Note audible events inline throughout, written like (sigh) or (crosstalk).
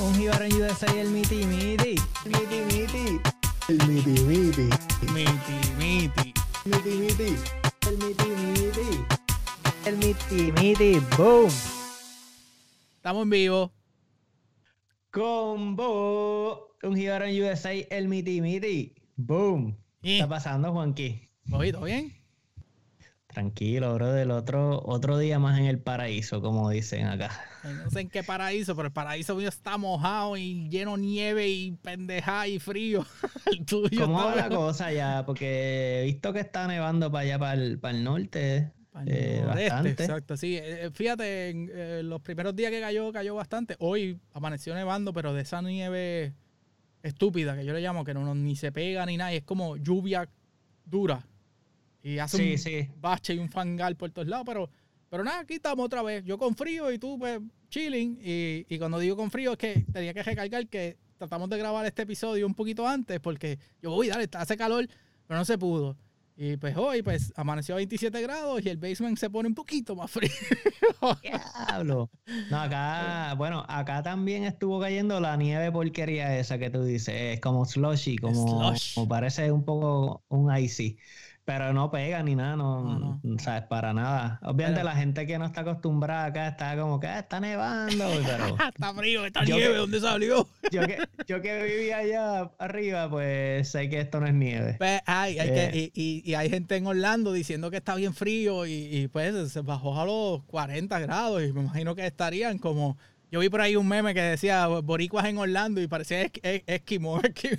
Un Jibarón USA y el Miti Miti. Miti miti. El miti miti. Miti Miti. Miti miti. El miti miti. El Miti Miti. Boom. Estamos en vivo. Combo. Un Jibarón USA, el miti miti. Boom. ¿Qué está pasando, Juanqui? ¿todo bien? Tranquilo, bro, del otro, otro día más en el paraíso, como dicen acá. No sé en qué paraíso, pero el paraíso mío está mojado y lleno de nieve y pendeja y frío. (laughs) El tuyo ¿Cómo va la cosa ya? Porque he visto que está nevando para allá, para el, para el norte. Para el eh, noreste, bastante. Exacto, sí. Eh, Fíjate, en eh, los primeros días que cayó, cayó bastante. Hoy amaneció nevando, pero de esa nieve estúpida que yo le llamo, que no, no- ni se pega ni nada, y es como lluvia dura. Y hace Sí, un sí. bache y un fangal por todos lados, pero, pero nada, aquí estamos otra vez. Yo con frío y tú, pues, chilling. Y, y cuando digo con frío es que tenía que recalcar que tratamos de grabar este episodio un poquito antes, porque yo voy, dale, hace calor, pero no se pudo. Y pues hoy, pues, amaneció a 27 grados y el basement se pone un poquito más frío. (laughs) Diablo. No, acá, bueno, acá también estuvo cayendo la nieve porquería esa que tú dices. Es como slushy, como, Slush. como parece un poco un icy. Pero no pega ni nada, no, No, no. sabes, para nada. Obviamente Pero- la gente que no está acostumbrada acá está como que "Ah, está nevando, pero (laughs) está frío, está nieve, que- ¿dónde salió? yo que, yo que vivía allá arriba, pues sé que esto no es nieve. Pues, ay, hay que- Eh. y, y- y hay gente en Orlando diciendo que está bien frío y, y, pues se bajó a los 40 grados y me imagino que estarían como... Yo vi por ahí un meme que decía boricuas en Orlando y parecía es, es- esquimó, (laughs) esquimó,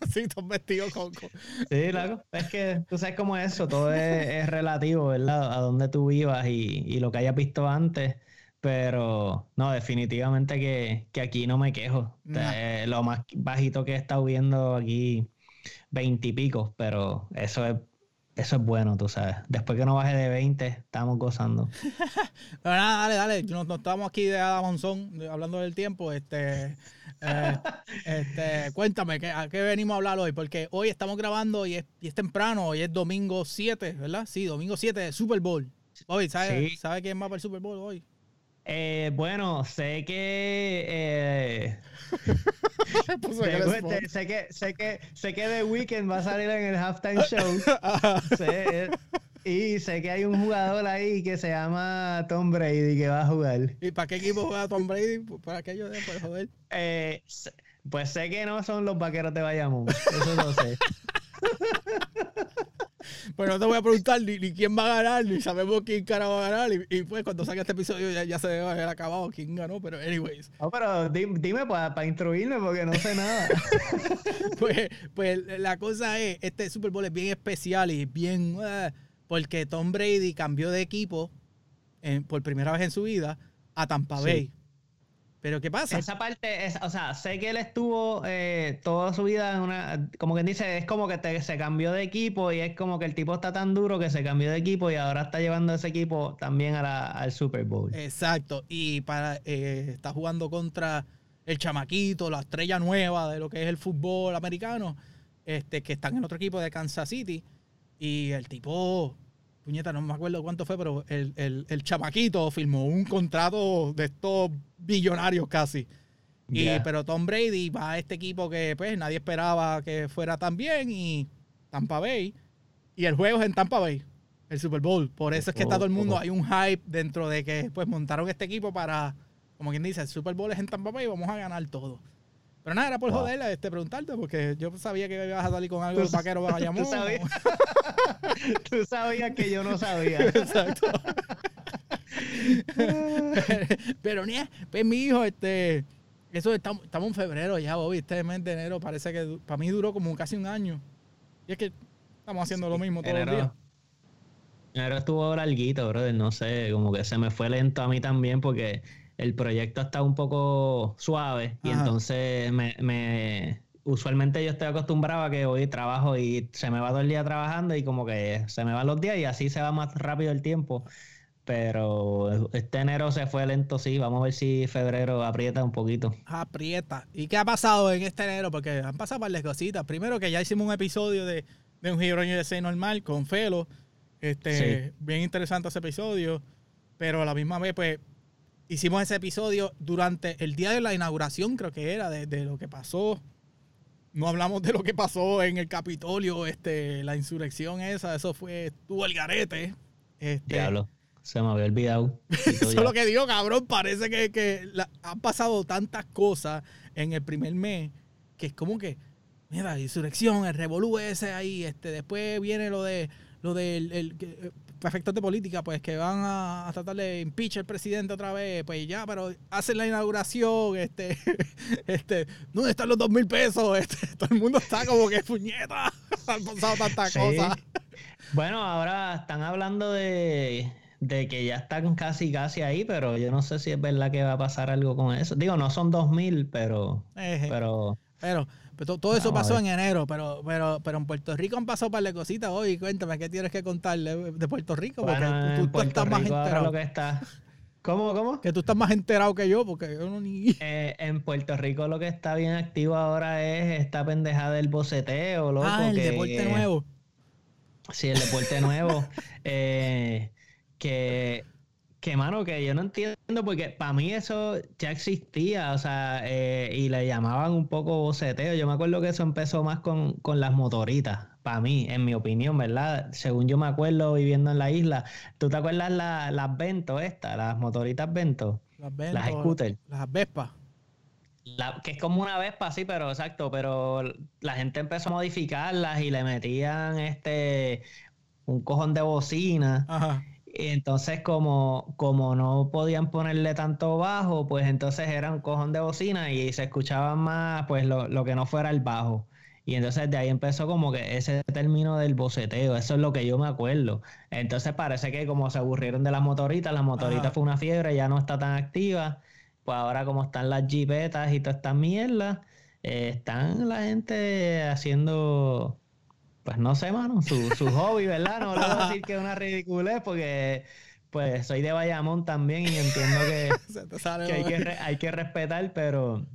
así todos vestidos con... con- Sí, claro. Es que tú sabes cómo es eso, todo es, (laughs) es relativo, ¿verdad? A dónde tú vivas y, y lo que hayas visto antes. Pero no, definitivamente que, que aquí no me quejo. Nah. Eh, lo más bajito que he estado viendo aquí, veintipico, pero eso es, eso es bueno, tú sabes. Después que no baje de 20, estamos gozando. (laughs) Pero nada, dale, dale, no, no estamos aquí de Adam Monzón, hablando del tiempo, este... eh, (laughs) este, cuéntame, ¿qué, ¿a qué venimos a hablar hoy? Porque hoy estamos grabando y es, y es temprano, hoy es domingo 7, ¿verdad? Sí, domingo 7 de Super Bowl. Hoy, ¿sabe, Sí. ¿sabe quién va para el Super Bowl hoy? Eh, bueno, sé que eh, (laughs) Puso sé, que- sé que sé que The Weeknd va a salir en el halftime (laughs) show. Sé- y sé que hay un jugador ahí que se llama Tom Brady que va a jugar. ¿Y para qué equipo juega Tom Brady? Para aquello de por joder. Eh, pues sé que no son los vaqueros de Bayamón. Eso lo sé. (laughs) Pues no te voy a preguntar ni, ni quién va a ganar, ni sabemos quién cara va a ganar. Y, y pues cuando salga este episodio ya, ya se debe haber acabado quién ganó. Pero anyways, No, pero di- dime para instruirme porque no sé nada. (laughs) pues, pues la cosa es, este Super Bowl es bien especial y bien... eh, porque Tom Brady cambió de equipo en- por primera vez en su vida a Tampa Sí. Pero ¿qué pasa? Esa parte, es, o sea, sé que él estuvo eh, toda su vida en una, como quien dice, es como que te- se cambió de equipo y es como que el tipo está tan duro que se cambió de equipo y ahora está llevando ese equipo también a la- al Super Bowl. Exacto. Y para eh, está jugando contra el chamaquito, la estrella nueva de lo que es el fútbol americano, este, que están en otro equipo de Kansas City. Y el tipo, puñeta, no me acuerdo cuánto fue, pero el, el, el chamaquito firmó un contrato de estos billonarios casi. Y. Pero Tom Brady va a este equipo que pues nadie esperaba que fuera tan bien y Tampa Bay. Y el juego es en Tampa Bay, el Super Bowl. Por eso es que está todo el mundo, Oh, oh. hay un hype dentro de que pues montaron este equipo para, como quien dice, el Super Bowl es en Tampa Bay y vamos a ganar todo. Pero nada, era por Wow. joder, este, preguntarte, porque yo sabía que ibas a salir con algo de vaquero de Bayamón. (laughs) tú sabías. (laughs) Tú sabías que yo no sabía. (laughs) Exacto. Pero ni pues mi hijo, este, eso estamos, estamos en febrero ya, Bobby, este mes de enero parece que para mí duró como casi un año. Y es que estamos haciendo lo mismo todos los días. Enero estuvo larguito, brother. No sé, como que se me fue lento a mí también porque el proyecto está un poco suave y Ajá. entonces me, me- usualmente yo estoy acostumbrado a que hoy trabajo y se me va todo el día trabajando y como que se me van los días y así se va más rápido el tiempo. Pero este enero se fue lento, sí. Vamos a ver si febrero aprieta un poquito. Aprieta. ¿Y qué ha pasado en este enero? Porque han pasado varias cositas. Primero que ya hicimos un episodio de, de un Hero USA normal con Felo. Este, Sí. bien interesante ese episodio. Pero a la misma vez, pues, hicimos ese episodio durante el día de la inauguración, creo que era, de, lo que pasó. No hablamos de lo que pasó en el Capitolio, este, la insurrección esa, eso fue, tuvo el garete. Este, Diablo, se me había olvidado. (laughs) Eso es lo que digo, cabrón, parece que, que han pasado tantas cosas en el primer mes que es como que, mira, la insurrección, el revolú ese ahí, este, después viene lo de lo del el, efectos de política, pues que van a, tratar de impeach al presidente otra vez, pues ya, pero hacen la inauguración, este, (laughs) este, ¿dónde están los dos mil pesos? (laughs) Este, todo el mundo está como que puñeta, (laughs) han pasado tantas cosas. Bueno, ahora están hablando de, que ya están casi, casi ahí, pero yo no sé si es verdad que va a pasar algo con eso. Digo, no son dos mil, pero, pero, pero todo, eso pasó en enero, pero, pero, pero en Puerto Rico han pasado un par de cositas hoy. Cuéntame, ¿qué tienes que contarle de Puerto Rico? Porque tú, estás más enterado. que está... ¿Cómo, cómo? Que tú estás más enterado que yo, porque yo no ni... Eh, en Puerto Rico lo que está bien activo ahora es esta pendejada del boceteo, loco. Ah, el deporte nuevo. Sí, el deporte nuevo. (laughs) Eh, que que, mano, que yo no entiendo porque para mí eso ya existía, o sea, eh, y le llamaban un poco boceteo. Yo me acuerdo que eso empezó más con, las motoritas, para mí, en mi opinión, ¿verdad? Según yo me acuerdo viviendo en la isla. ¿Tú te acuerdas las Vento estas, las motoritas Vento? Las Vento. Las scooters. Las Vespa. que es como una Vespa, sí, pero exacto, pero la gente empezó a modificarlas y le metían este un cojón de bocina. Ajá entonces, como, como no podían ponerle tanto bajo, pues entonces era un cojón de bocina y se escuchaba más, pues lo, lo, que no fuera el bajo. Y entonces de ahí empezó como que ese término del boceteo, eso es lo que yo me acuerdo. Entonces parece que como se aburrieron de las motoritas, las motoritas fue una fiebre, ya no está tan activa. Pues ahora como están las jipetas y todas estas mierdas, eh, están la gente haciendo pues no sé, mano, su, su hobby, ¿verdad? No le voy a decir que es una ridiculez porque pues soy de Bayamón también y entiendo que, (laughs) hay, que hay que respetar, pero,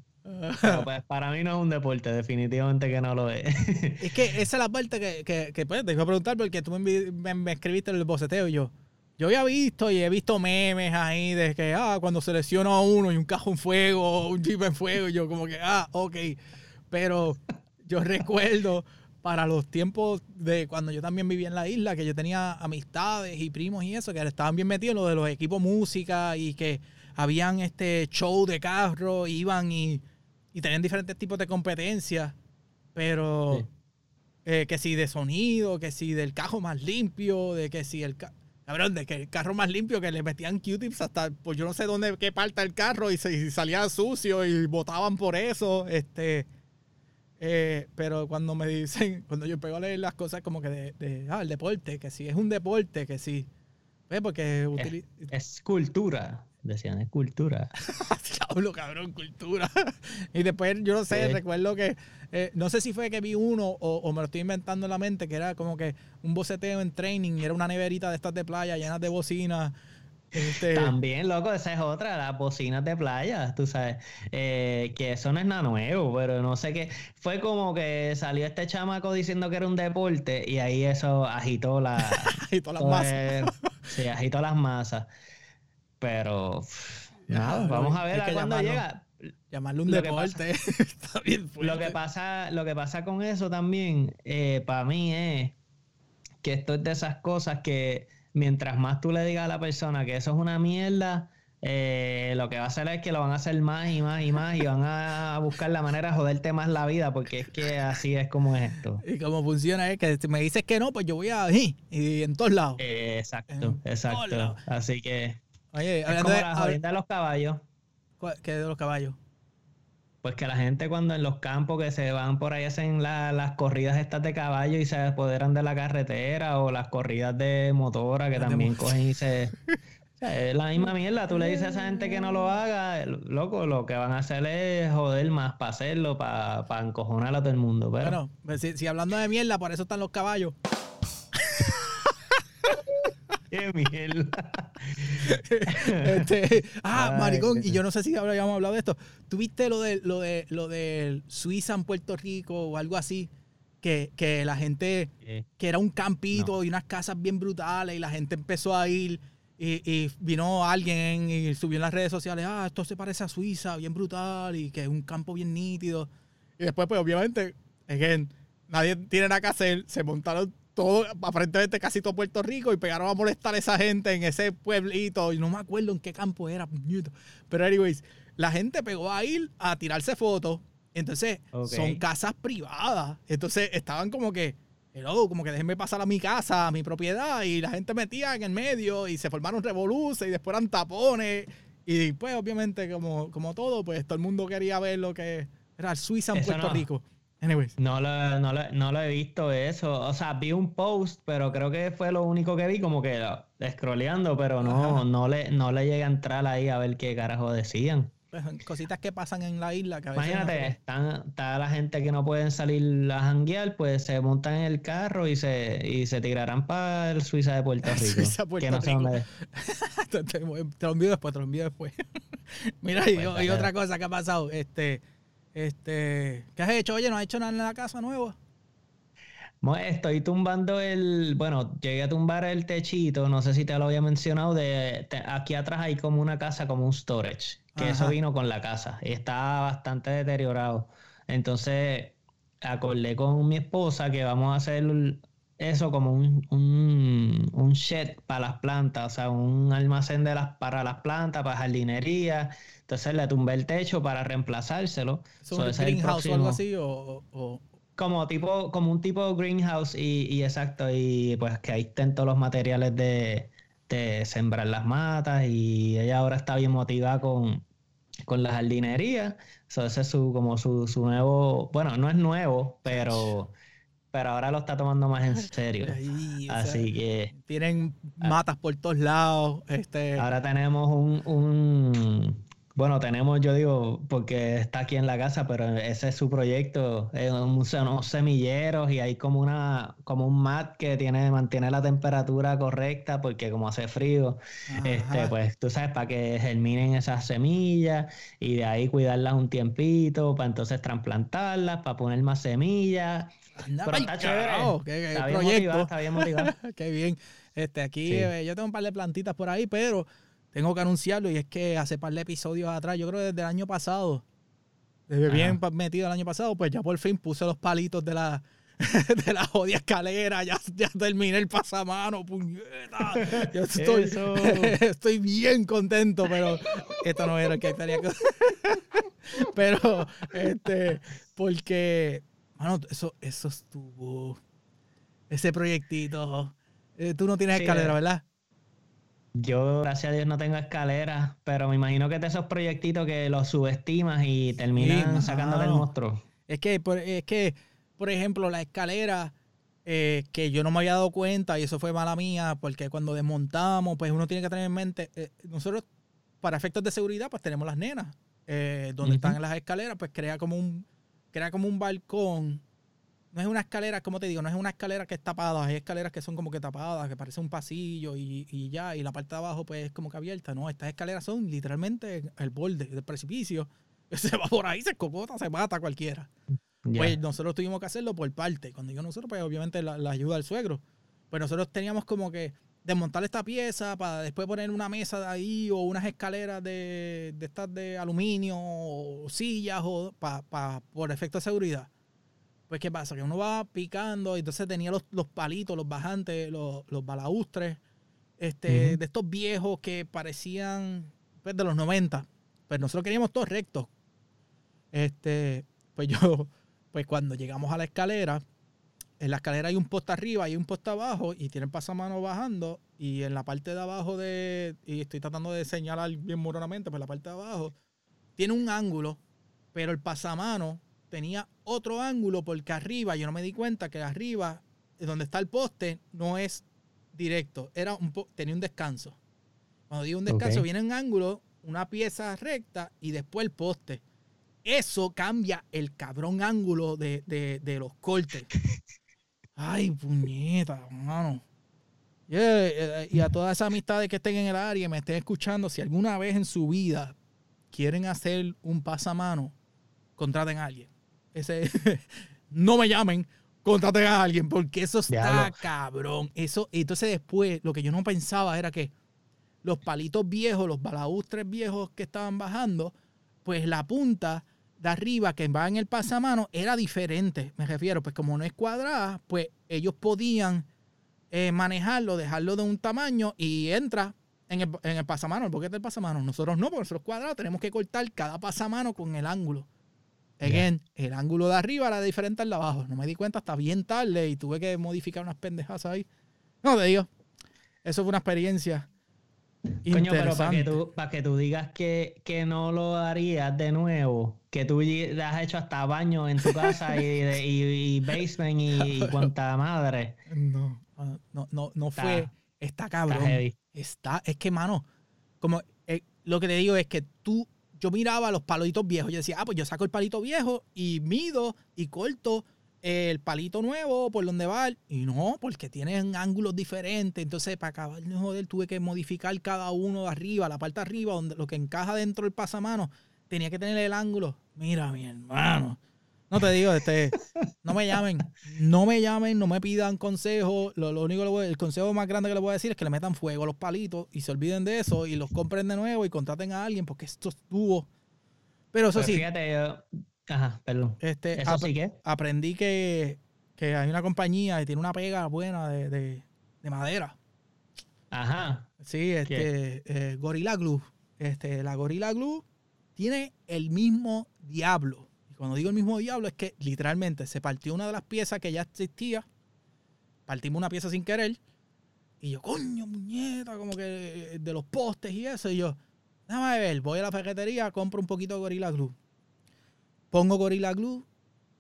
pues (laughs) para mí no es un deporte, definitivamente que no lo es. (laughs) es que esa es la parte que, que, pues, te iba a preguntar porque tú me, me, escribiste el boceteo y yo, yo había visto y he visto memes ahí de que, ah, cuando selecciono a uno y un cajón en fuego, un jeep en fuego, y yo como que, ah, ok, pero yo recuerdo para los tiempos de cuando yo también vivía en la isla, que yo tenía amistades y primos y eso, que estaban bien metidos en lo de los equipos música y que habían este show de carro, iban y, tenían diferentes tipos de competencias, pero eh, que si de sonido, que si del carro más limpio, de que si el... Cabrón, de que el carro más limpio que le metían Q-tips hasta, pues yo no sé dónde, qué parte el carro y, se, y salía sucio y votaban por eso. Este, eh, pero cuando me dicen, (laughs) cuando yo pego a leer las cosas como que de, ah, el deporte, que si es un deporte, que sí. ¿Ves? Porque es, cultura, decían, es cultura. (laughs) Diablo, cabrón, cultura. (laughs) y después, yo no sé, recuerdo que, eh, no sé si fue que vi uno o, me lo estoy inventando en la mente, que era como que un boceteo en training y era una neverita de estas de playa llenas de bocinas este, También, loco, esa es otra, las bocinas de playa, tú sabes, eh, que eso no es nada nuevo, pero no sé qué, fue como que salió este chamaco diciendo que era un deporte y ahí eso agitó la... (laughs) agitó las masas. sí, agitó las masas, pero nada, vamos a ver a cuándo llega. Llamarlo un deporte (laughs) está bien Lo que pasa, lo que pasa con eso también, eh, para mí es que esto es de esas cosas que mientras más tú le digas a la persona que eso es una mierda, eh, lo que va a hacer es que lo van a hacer más y más y más y van a buscar la manera de joderte más la vida porque es que así es como es esto. Y cómo funciona es que si me dices que no, pues yo voy a ir y en todos lados. Eh, exacto, exacto. Así que Oye, es como la de los caballos. ¿Qué de los caballos? Pues que la gente cuando en los campos que se van por ahí hacen las corridas estas de caballo y se apoderan de la carretera o las corridas de motora que también cogen y se... (laughs) es la misma mierda, tú le dices a esa gente que no lo haga, loco, lo que van a hacer es joder más para hacerlo, para, para encojonar a todo el mundo. Pero... Bueno, pues si, si hablando de mierda, por eso están los caballos. (laughs) (laughs) Qué mierda. Este, ah, maricón, y yo no sé si habíamos hablado de esto. ¿Tuviste lo de lo de lo de Suiza en Puerto Rico o algo así? Que, la gente, que era un campito y unas casas bien brutales y la gente empezó a ir y, vino alguien y subió en las redes sociales, ah, esto se parece a Suiza, bien brutal, y que es un campo bien nítido. Y después, pues obviamente, again, nadie tiene nada que hacer, se montaron todo, aparentemente casi todo Puerto Rico y pegaron a molestar a esa gente en ese pueblito, y no me acuerdo en qué campo era, pero anyways, la gente pegó a ir a tirarse fotos, entonces son casas privadas, entonces estaban como que como que déjenme pasar a mi casa, a mi propiedad, y la gente metía en el medio y se formaron revoluciones y después eran tapones. Y pues, obviamente, como, como todo, pues todo el mundo quería ver lo que era Suiza en Puerto Rico. Anyways. No lo, no, no he visto eso. O sea, vi un post, pero creo que fue lo único que vi, como que scrolleando, pero no, no le, no le llegué a entrar ahí a ver qué carajo decían. Pues, cositas que pasan en la isla. Que Imagínate, están, está la gente que no pueden salir a janguear, pues se montan en el carro y se, y se tirarán para el Suiza de Puerto (laughs) Rico. Suiza, Puerto que no Rico. (laughs) te, te, lo envío después, te lo envío después. (laughs) Mira, y, pues, otra cosa que ha pasado, este, este, ¿qué has hecho? Oye, ¿no has hecho nada en la casa nueva? Estoy tumbando el, bueno, llegué a tumbar el techito, no sé si te lo había mencionado, de aquí atrás hay como una casa, como un storage que eso vino con la casa y está bastante deteriorado. Entonces, acordé con mi esposa que vamos a hacer eso como un, un, shed para las plantas, o sea, un almacén de las, para las plantas, para jardinería. Entonces le tumbé el techo para reemplazárselo. ¿Es un greenhouse o algo así? O, Como, tipo, como un tipo de greenhouse y, y exacto, y pues que ahí estén todos los materiales de, de sembrar las matas y ella ahora está bien motivada con, con la jardinería. So, ese es su, como su, su, nuevo, bueno, no es nuevo, pero, pero ahora lo está tomando más en serio. Así que... Tienen matas por todos lados. Este... Ahora tenemos un, un bueno, tenemos, yo digo, porque está aquí en la casa, pero ese es su proyecto, es unos semilleros y hay como una, como un mat que tiene, mantiene la temperatura correcta, porque como hace frío, este, pues tú sabes, para que germinen esas semillas y de ahí cuidarlas un tiempito, para entonces trasplantarlas, para poner más semillas. Pero está chévere. está, bien motivado, está bien motivado. (laughs) Qué bien. Este, aquí eh, yo tengo un par de plantitas por ahí, pero tengo que anunciarlo y es que hace par de episodios atrás, yo creo desde el año pasado, desde bien metido el año pasado, pues ya por fin puse los palitos de la, (laughs) de la jodida escalera, ya, ya terminé el pasamano, puñeta. Yo (laughs) estoy, estoy bien contento, pero esto no era el que que. pero, este, porque, mano, eso, eso estuvo. Ese proyectito. Eh, tú no tienes escalera, ¿verdad? Yo, gracias a Dios, no tengo escaleras, pero me imagino que de esos proyectitos que los subestimas y terminan sacando del monstruo. Es que, por, es que, por ejemplo, la escalera, eh, que yo no me había dado cuenta, y eso fue mala mía, porque cuando desmontamos, pues uno tiene que tener en mente, eh, nosotros, para efectos de seguridad, pues tenemos las nenas, eh, donde están las escaleras, pues crea como un, crea como un balcón no es una escalera, como te digo, no es una escalera que es tapada, hay escaleras que son como que tapadas, que parece un pasillo y, ya, y la parte de abajo pues es como que abierta, ¿no? Estas escaleras son literalmente el borde del precipicio. (laughs) Se va por ahí, se cocota, se mata cualquiera. Pues nosotros tuvimos que hacerlo por parte. Cuando digo nosotros, pues obviamente la, ayuda del suegro. Pues nosotros teníamos como que desmontar esta pieza para después poner una mesa de ahí o unas escaleras de, de estas de aluminio o sillas o para por efecto de seguridad. Pues, ¿qué pasa? Que uno va picando, y entonces tenía los, palitos, los bajantes, los, los balaustres, este, de estos viejos que parecían pues, de los 90. Pues nosotros queríamos todos rectos. Este, pues (laughs) yo, pues cuando llegamos a la escalera, en la escalera hay un poste arriba y un poste abajo y tienen pasamanos bajando y en la parte de abajo de, y estoy tratando de señalar bien moronamente, pues la parte de abajo tiene un ángulo, pero el pasamano tenía otro ángulo porque arriba, yo no me di cuenta que arriba, donde está el poste, no es directo, era un tenía un descanso. Cuando digo un descanso, viene un ángulo, una pieza recta y después el poste. Eso cambia el cabrón ángulo de, los cortes. (laughs) Ay, puñeta, hermano. Eh, y a todas esas amistades que estén en el área y me estén escuchando, si alguna vez en su vida quieren hacer un pasamano, contraten a alguien. Ese, (laughs) no me llamen, contraten a alguien, porque eso está cabrón. Eso, entonces después, lo que yo no pensaba era que los palitos viejos, los balaustres viejos que estaban bajando, pues la punta de arriba que va en el pasamano era diferente. Me refiero, pues como no es cuadrada, pues ellos podían eh, manejarlo, dejarlo de un tamaño y entra en el, en el pasamano, el boquete del pasamano. Nosotros no, porque nosotros cuadrados tenemos que cortar cada pasamano con el ángulo. Again, el ángulo de arriba era diferente al de abajo. No me di cuenta hasta bien tarde y tuve que modificar unas pendejas ahí. No te digo. Eso fue una experiencia. Coño, pero para que tú, para que tú digas que, que no lo harías de nuevo, que tú has hecho hasta baño en tu casa y, y, basement y, cuanta madre. No, no, no, no fue. Está cabrón. Está, es que, mano, como eh, lo que te digo es que tú, yo miraba los palitos viejos. Yo decía, ah, pues yo saco el palito viejo y mido y corto el palito nuevo por donde va. Y no, porque tienen ángulos diferentes. Entonces, para acabar de joder, tuve que modificar cada uno de arriba, la parte de arriba, donde lo que encaja dentro del pasamano, tenía que tener el ángulo. Mira, mi hermano. No te digo, este, no me llamen, no me llamen, no me pidan consejo. Lo, único que el consejo más grande que le voy a decir es que le metan fuego a los palitos y se olviden de eso y los compren de nuevo y contraten a alguien porque esto estuvo. Pero eso sí. Fíjate, yo, Ajá, perdón. Este, ¿Eso sí que? Aprendí que, hay una compañía que tiene una pega buena de, madera. Ajá. Sí, este, eh, Gorilla Glue. Este, la Gorilla Glue tiene el mismo diablo. Y cuando digo el mismo diablo es que literalmente se partió una de las piezas que ya existía. Partimos una pieza sin querer. Y yo, coño, muñeca, como que eh, de los postes y eso. Y yo, déjame ver, voy a la ferretería, compro un poquito de Gorilla Glue pongo Gorilla Glue,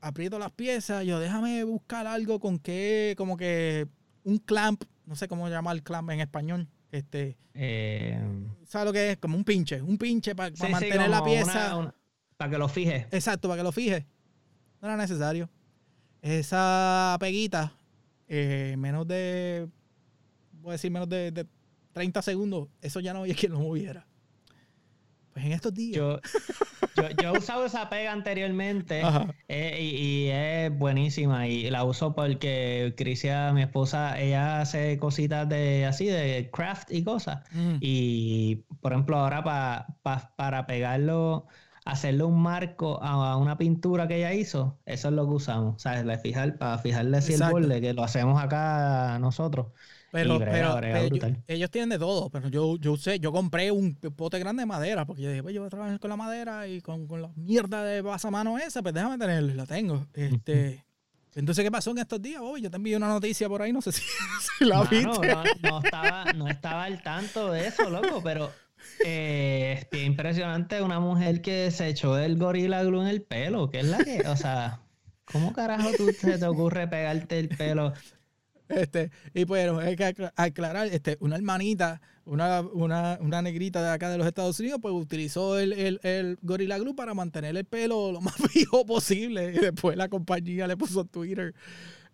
aprieto las piezas, yo déjame buscar algo con que, como que un clamp, no sé cómo llamar clamp en español. Este, eh, ¿Sabes lo que es? Como un pinche, un pinche para mantener la pieza. para que lo fije. Exacto, para que lo fije. No era necesario. Esa peguita, eh, menos de, voy a decir menos de, de 30 segundos, eso ya no había (laughs) quien lo moviera. Pues en estos días. Yo, yo, he usado esa pega anteriormente (laughs) eh, y, es buenísima. Y la uso porque Crisia, mi esposa, ella hace cositas de así, de craft y cosas. Mm. Y por ejemplo, ahora para pegarlo, hacerle un marco a, una pintura que ella hizo, eso es lo que usamos. ¿Sabes? Fijar, para fijarle así el borde, que lo hacemos acá nosotros. Pero, pero, ellos, tienen de todo, pero yo, yo sé, yo compré un pote grande de madera, porque yo dije, pues yo voy a trabajar con la madera y con, con la mierda de pasamano esa, pues déjame tenerla, la tengo. Este, entonces, ¿qué pasó en estos días? Oh, yo te envié una noticia por ahí, no sé si, (laughs) la viste. No, estaba, no estaba al tanto de eso, loco, pero eh, es impresionante una mujer que se echó el gorila glue en el pelo, que es la que, o sea... ¿Cómo carajo tú se te ocurre pegarte el pelo este, y pues hay que aclarar, este, una hermanita, una, una, una, negrita de acá de los Estados Unidos, pues utilizó el, el, el, Gorilla Glue para mantener el pelo lo más (laughs) fijo posible. Y después la compañía le puso Twitter,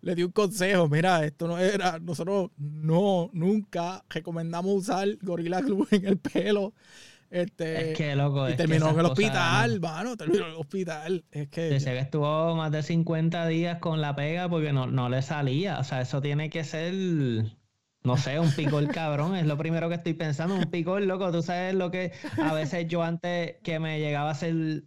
le dio un consejo, mira, esto no era, nosotros no, nunca recomendamos usar Gorilla Glue en el pelo. Este, es que, loco. Y terminó en el hospital, mano. Terminó en el hospital. Es que. Dice que estuvo más de 50 días con la pega porque no, no le salía. O sea, eso tiene que ser. No sé, un picor cabrón, es lo primero que estoy pensando, un picor, loco, tú sabes lo que a veces yo antes que me llegaba a hacer,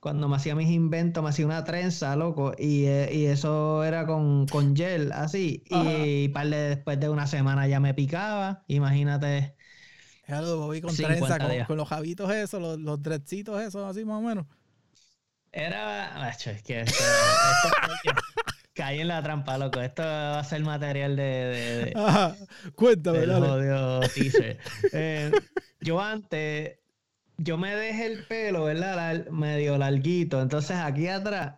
cuando me hacía mis inventos, me hacía una trenza, loco, y, eh, y eso era con, con gel, así, y, par de, después de una semana ya me picaba, imagínate de Bobby con trenza, con, los jabitos esos, los, los dreadcitos esos, así más o menos. Era. es que esto, caí en la trampa, loco. Esto va a ser material de. de, (laughs) Ajá. Cuéntame, (laughs) eh, yo antes. Yo me dejé el pelo, ¿verdad? Medio larguito. Entonces aquí atrás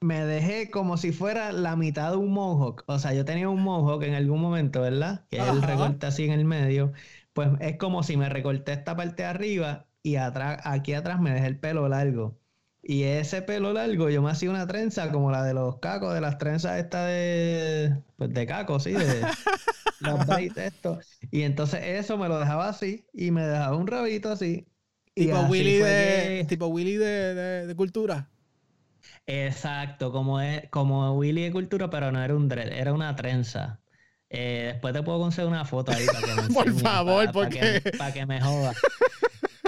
me dejé como si fuera la mitad de un mohawk. O sea, yo tenía un mohawk en algún momento, ¿verdad? Que es el recorte así en el medio pues es como si me recorté esta parte de arriba y atrás, aquí atrás me dejé el pelo largo. Y ese pelo largo yo me hacía una trenza como la de los cacos, de las trenzas estas de, pues de cacos, sí, de (laughs) los braids esto. Y entonces eso me lo dejaba así y me dejaba un rabito así. Tipo Willy, de, tipo Willy de, de, cultura. Exacto, como, es, como Willy de cultura, pero no era un dread, era una trenza. Eh, después te puedo conseguir una foto ahí para que me (laughs) Por favor, para, porque- que, para que me joda.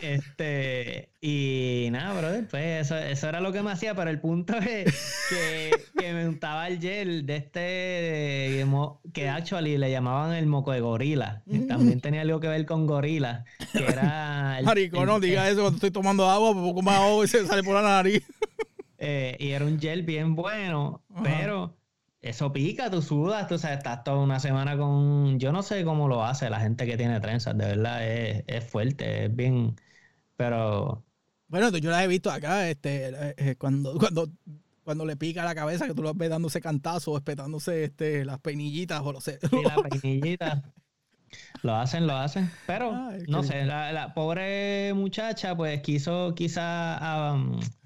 Este, y nada, brother, pues eso, eso era lo que me hacía, pero el punto es que, que me untaba el gel de este, de que actually le llamaban el moco de gorila, que también tenía algo que ver con gorila, que era... el- Marico, el- no diga eso cuando estoy tomando agua, poco más agua y se sale por la nariz. eh, y era un gel bien bueno, Ajá. pero eso pica, tú sudas, tú sabes, estás toda una semana con... Yo no sé cómo lo hace la gente que tiene trenzas, de verdad, es, es fuerte, es bien... Pero Bueno, yo las he visto acá, este, eh, eh, cuando, (laughs) cuando, cuando le pica la cabeza, que tú lo ves dándose cantazos, espetándose este, las peinillitas o lo sé. Sí, la (laughs) peinillita. Lo hacen, lo hacen. Pero, Ay, no sé, la, la pobre muchacha, pues quiso quizá um,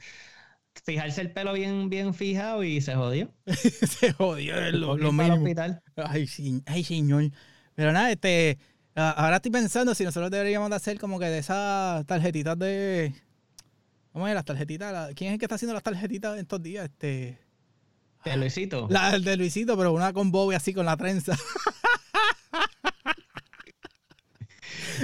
fijarse el pelo bien, bien fijado y se jodió. (laughs) se jodió es lo, lo hospital. Ay, sí, ay, señor. Pero nada, este, a- ahora estoy pensando si nosotros deberíamos de hacer como que de esas tarjetitas de... ¿Cómo es? Las tarjetitas. la- ¿Quién es el que está haciendo las tarjetitas en estos días? Este... De Luisito. La de Luisito, pero una con Bobby así con la trenza. (laughs)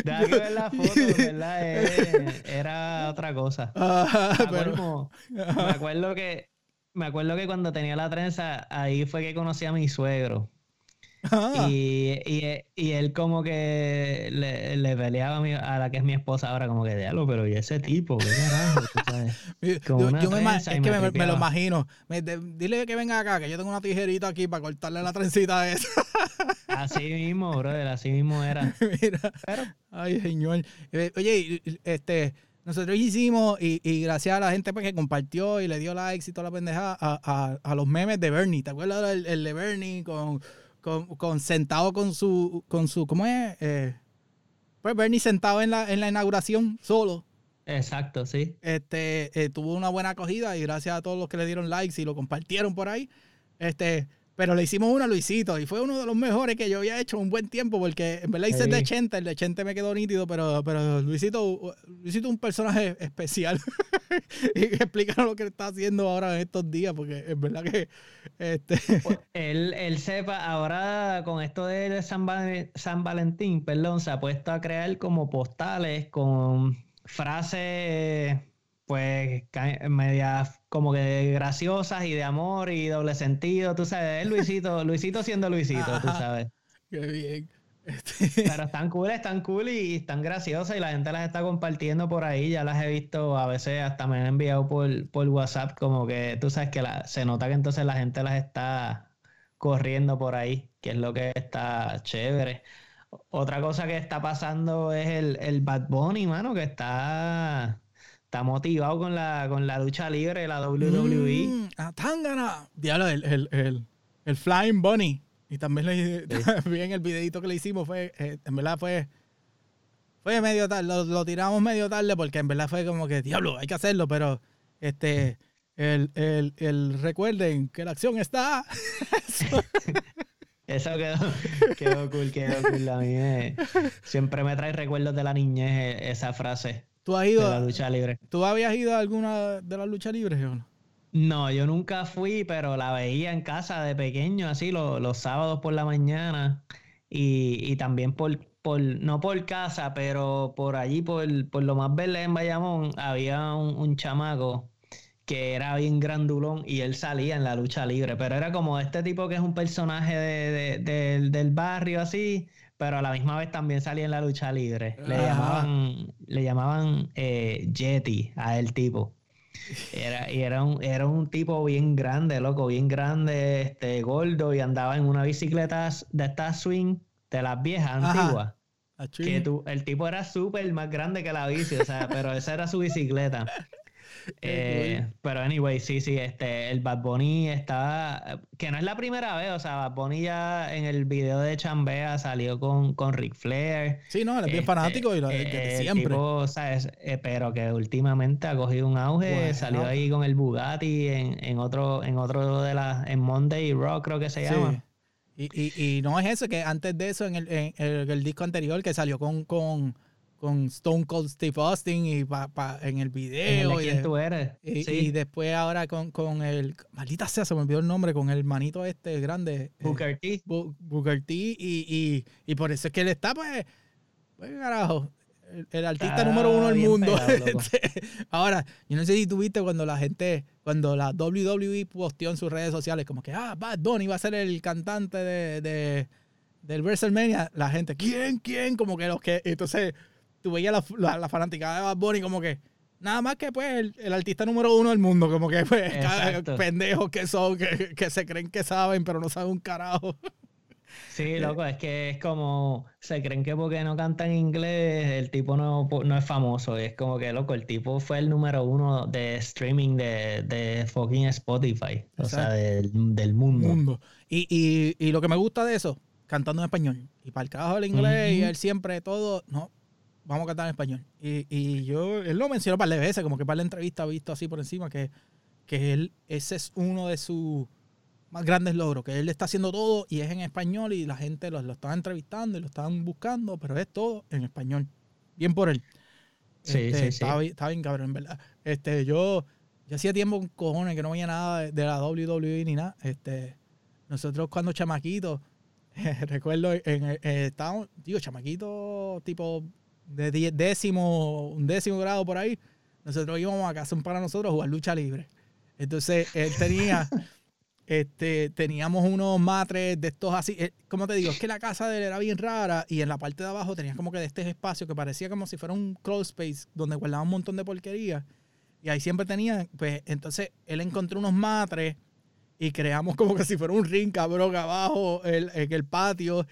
Deja (laughs) que ver la foto, ¿verdad? Eh, era otra cosa. (laughs) Me pero- acuerdo, me acuerdo que me acuerdo que cuando tenía la trenza, ahí fue que conocí a mi suegro. Ah, Y, y, y él como que le, le peleaba a, mi- a la que es mi esposa ahora, como que diablo, pero ¿y ese tipo? ¿Qué carajo? (laughs) Yo, yo me, es que me me, me lo imagino. De- dile que venga acá, que yo tengo una tijerita aquí para cortarle la trencita esa. (laughs) Así mismo, brother, así mismo era. (laughs) Mira. Pero Ay, señor. Eh, Oye, este, nosotros hicimos, y, y gracias a la gente pues, que compartió y le dio likes y toda la pendejada, a, a- a los memes de Bernie. ¿Te acuerdas el, el de Bernie con, con, con sentado con su, con su, ¿cómo es? Eh, pues Bernie sentado en la, en la inauguración solo. exacto, sí. Este, eh, tuvo una buena acogida y gracias a todos los que le dieron likes y lo compartieron por ahí. Este, pero le hicimos uno a Luisito y fue uno de los mejores que yo había hecho en un buen tiempo porque en verdad hice el de Sí. Chente, el de Chente me quedó nítido, pero, pero Luisito, Luisito es un personaje especial (laughs) y explícanos lo que está haciendo ahora en estos días porque es verdad que este, Él, él sepa, ahora con esto de San, Val- San Valentín, perdón, se ha puesto a crear como postales con frases, pues, medias como que graciosas y de amor y doble sentido, tú sabes, es Luisito, (laughs) Luisito siendo Luisito, tú sabes. qué bien. Este, Pero están cool, están cool y están graciosas y la gente las está compartiendo por ahí. Ya las he visto, a veces hasta me han enviado por, por WhatsApp, como que tú sabes que la- se nota que entonces la gente las está corriendo por ahí, que es lo que está chévere. Otra cosa que está pasando es el, el Bad Bunny, mano, que está, está motivado con la, con la lucha libre, la WWE. Mm, a Tangana. Diablo, el, el, el, el Flying Bunny. Y también, le, (laughs) también el videito que le hicimos fue, eh, en verdad fue, fue medio tarde, lo, lo tiramos medio tarde porque en verdad fue como que, diablo, hay que hacerlo, pero este, el, el, el recuerden que la acción está. (laughs) Eso quedó, quedó cool, quedó cool. A mí me- siempre me trae recuerdos de la niñez eh, esa frase ¿Tú has de la ido, lucha libre. tú habías ido a alguna de las luchas libres o no? No, yo nunca fui, pero la veía en casa de pequeño, así lo- los sábados por la mañana y, y también por, por, no por casa, pero por allí, por, por lo más verde en Bayamón, había un, un chamaco que era bien grandulón y él salía en la lucha libre, pero era como este tipo que es un personaje de- de- del- del barrio así, pero a la misma vez también salía en la lucha libre. Le Ajá. llamaban, le llamaban eh, Yeti a el tipo. Era, y era un, era un tipo bien grande, loco, bien grande, este, gordo, y andaba en una bicicleta de estas swing de las viejas antiguas. Que tú, el tipo era súper más grande que la bici, o sea, pero esa era su bicicleta. Eh, pero anyway, sí, sí, este, el Bad Bunny estaba, que no es la primera vez, o sea, Bad Bunny ya en el video de Chambea salió con, con Ric Flair. Sí, no, él es bien Este, fanático y lo, eh, siempre. tipo, ¿sabes? Eh, pero que últimamente ha cogido un auge, Bueno. salió ahí con el Bugatti en, en otro, en otro de las, en Monday Rock creo que se Sí. llama. Y, y, y no es eso, que antes de eso, en el, en el, el disco anterior que salió con, con, con Stone Cold Steve Austin y pa, pa, en el video. ¿Quién tú eres? Y, sí. y, después ahora con, con el, maldita sea, se me olvidó el nombre, con el manito este grande. Booker T. Booker T. Y, y, y, por eso es que él está, pues, pues carajo. El, artista número uno del mundo. (laughs) Este, ahora, yo no sé si tuviste cuando la gente, cuando la WWE posteó en sus redes sociales, como que, ah, Bad Bunny va a ser el cantante de, de del WrestleMania, la gente, ¿quién? ¿Quién? Como que los que. Entonces, tú veías la, la, fanática de Bad Bunny como que. Nada más que pues el, artista número uno del mundo, como que pues (laughs) pendejos que son, que, que, se creen que saben, pero no saben un carajo. (laughs) Sí, loco, es que es como, se creen que porque no cantan inglés, el tipo no, no es famoso. Es como que, loco, el tipo fue el número uno de streaming de, de fucking Spotify, o sea, del, del mundo. mundo. Y, y, y, lo que me gusta de eso, cantando en español. Y para el carajo el inglés, y él siempre todo, no, vamos a cantar en español. Y, y yo, él lo mencionó un par de veces, como que para la entrevista ha visto así por encima, que, que él, ese es uno de sus más grandes logros, que él está haciendo todo y es en español y la gente lo, lo está entrevistando y lo están buscando, pero es todo en español. Bien por él. Sí, este, sí, está, sí. Está bien cabrón, en verdad. Este, yo, yo hacía tiempo con cojones que no veía nada de, de la WWE ni nada. Este, nosotros cuando chamaquitos, (laughs) recuerdo, en, estábamos, digo, chamaquitos tipo de décimo, un décimo grado por ahí, nosotros íbamos a casa para nosotros a jugar lucha libre. Entonces, él tenía, (laughs) este, teníamos unos matres de estos así. Eh, como te digo, es que la casa de él era bien rara y en la parte de abajo tenías como que de este espacio que parecía como si fuera un crawl space donde guardaba un montón de porquería. Y ahí siempre tenía, pues, entonces él encontró unos matres y creamos como que si fuera un ring cabrón abajo en el patio.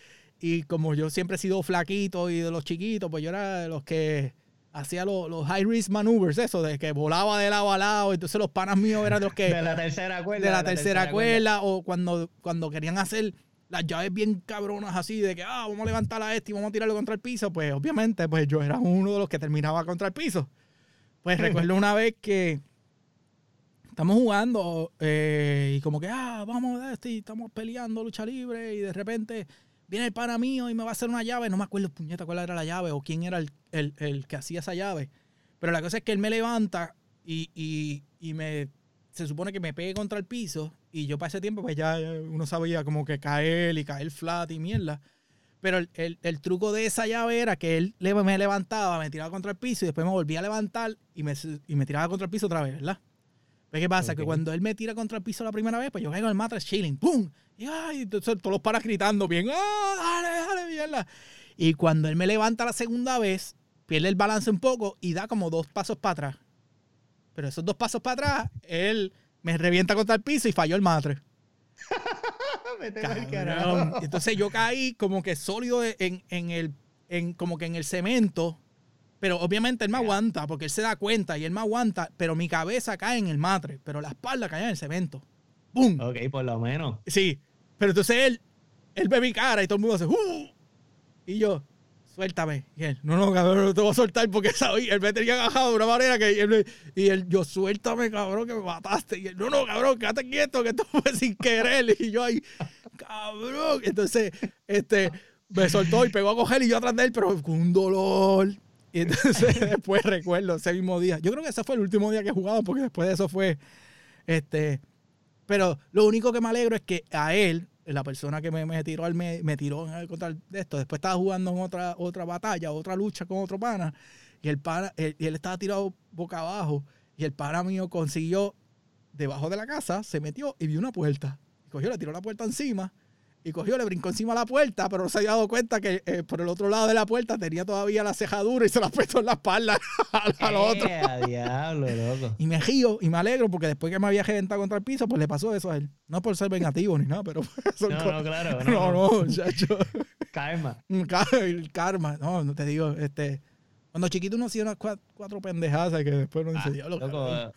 Y como yo siempre he sido flaquito y de los chiquitos, pues yo era de los que hacía los, high risk maneuvers, eso, de que volaba de lado a lado. Entonces los panas míos eran los que. de la tercera cuerda. De la, tercera, cuerda, o cuando, cuando querían hacer las llaves bien cabronas así, de que, ah, vamos a levantar a este y vamos a tirarlo contra el piso, pues obviamente, pues yo era uno de los que terminaba contra el piso. Pues (laughs) recuerdo una vez que estamos jugando eh, y como que, ah, vamos a este y estamos peleando lucha libre y de repente viene el pana mío y me va a hacer una llave. No me acuerdo, puñeta, cuál era la llave o quién era el, que hacía esa llave. Pero la cosa es que él me levanta y, me se supone que me pegue contra el piso y yo para ese tiempo pues ya uno sabía como que caer y caer flat y mierda. Pero el, truco de esa llave era que él me levantaba, me tiraba contra el piso y después me volvía a levantar y me, y me tiraba contra el piso otra vez, ¿verdad? Pues, ¿qué pasa? Que cuando él me tira contra el piso la primera vez, pues yo caigo en el matres chilling, ¡pum! Y ay, entonces todos los paras gritando bien, ¡ah, dale, dale, mierda! Y cuando él me levanta la segunda vez, pierde el balance un poco y da como dos pasos para atrás. Pero esos dos pasos para atrás, él me revienta contra el piso y falló el matre. (laughs) Entonces yo caí como que sólido en, en el, en, como que en el cemento pero obviamente él me aguanta porque él se da cuenta y él me aguanta, pero mi cabeza cae en el matre, pero la espalda cae en el cemento. ¡Bum! Ok, por lo menos. Sí, pero entonces él, él ve mi cara y todo el mundo hace ¡Uh! Y yo, suéltame. Y él, no, no, cabrón, no te voy a soltar porque ¿sabes? él me tenía agajado de una manera que él, y él, yo, suéltame, cabrón, que me mataste. Y él, no, no, cabrón, quédate quieto, que esto fue sin querer. Y yo ahí, cabrón. Entonces, este, me soltó y pegó a coger y yo atrás de él, pero con un dolor y entonces (laughs) después recuerdo ese mismo día. Yo creo que ese fue el último día que he jugado porque después de eso fue. Este. Pero lo único que me alegro es que a él, la persona que me, me tiró, me, me tiró contra de esto, después estaba jugando en otra, otra batalla, otra lucha con otro pana. Y el pana, él, él estaba tirado boca abajo. Y el pana mío consiguió debajo de la casa, se metió y vio una puerta. Cogió, le tiró la puerta encima y cogió, le brincó encima de la puerta, pero no se había dado cuenta que eh, por el otro lado de la puerta tenía todavía la cejadura y se la puesto en la espalda (laughs) al, otro. Eh, diablo, loco. Y me río y me alegro porque después que me había reventado contra el piso, pues le pasó eso a él. No por ser vengativo ni nada, pero. (laughs) no, no, claro. (laughs) No, no, muchacho. Karma. El karma. No, no te digo, este. Cuando chiquito uno hacía unas cuatro, pendejadas que después no enseñaba lo que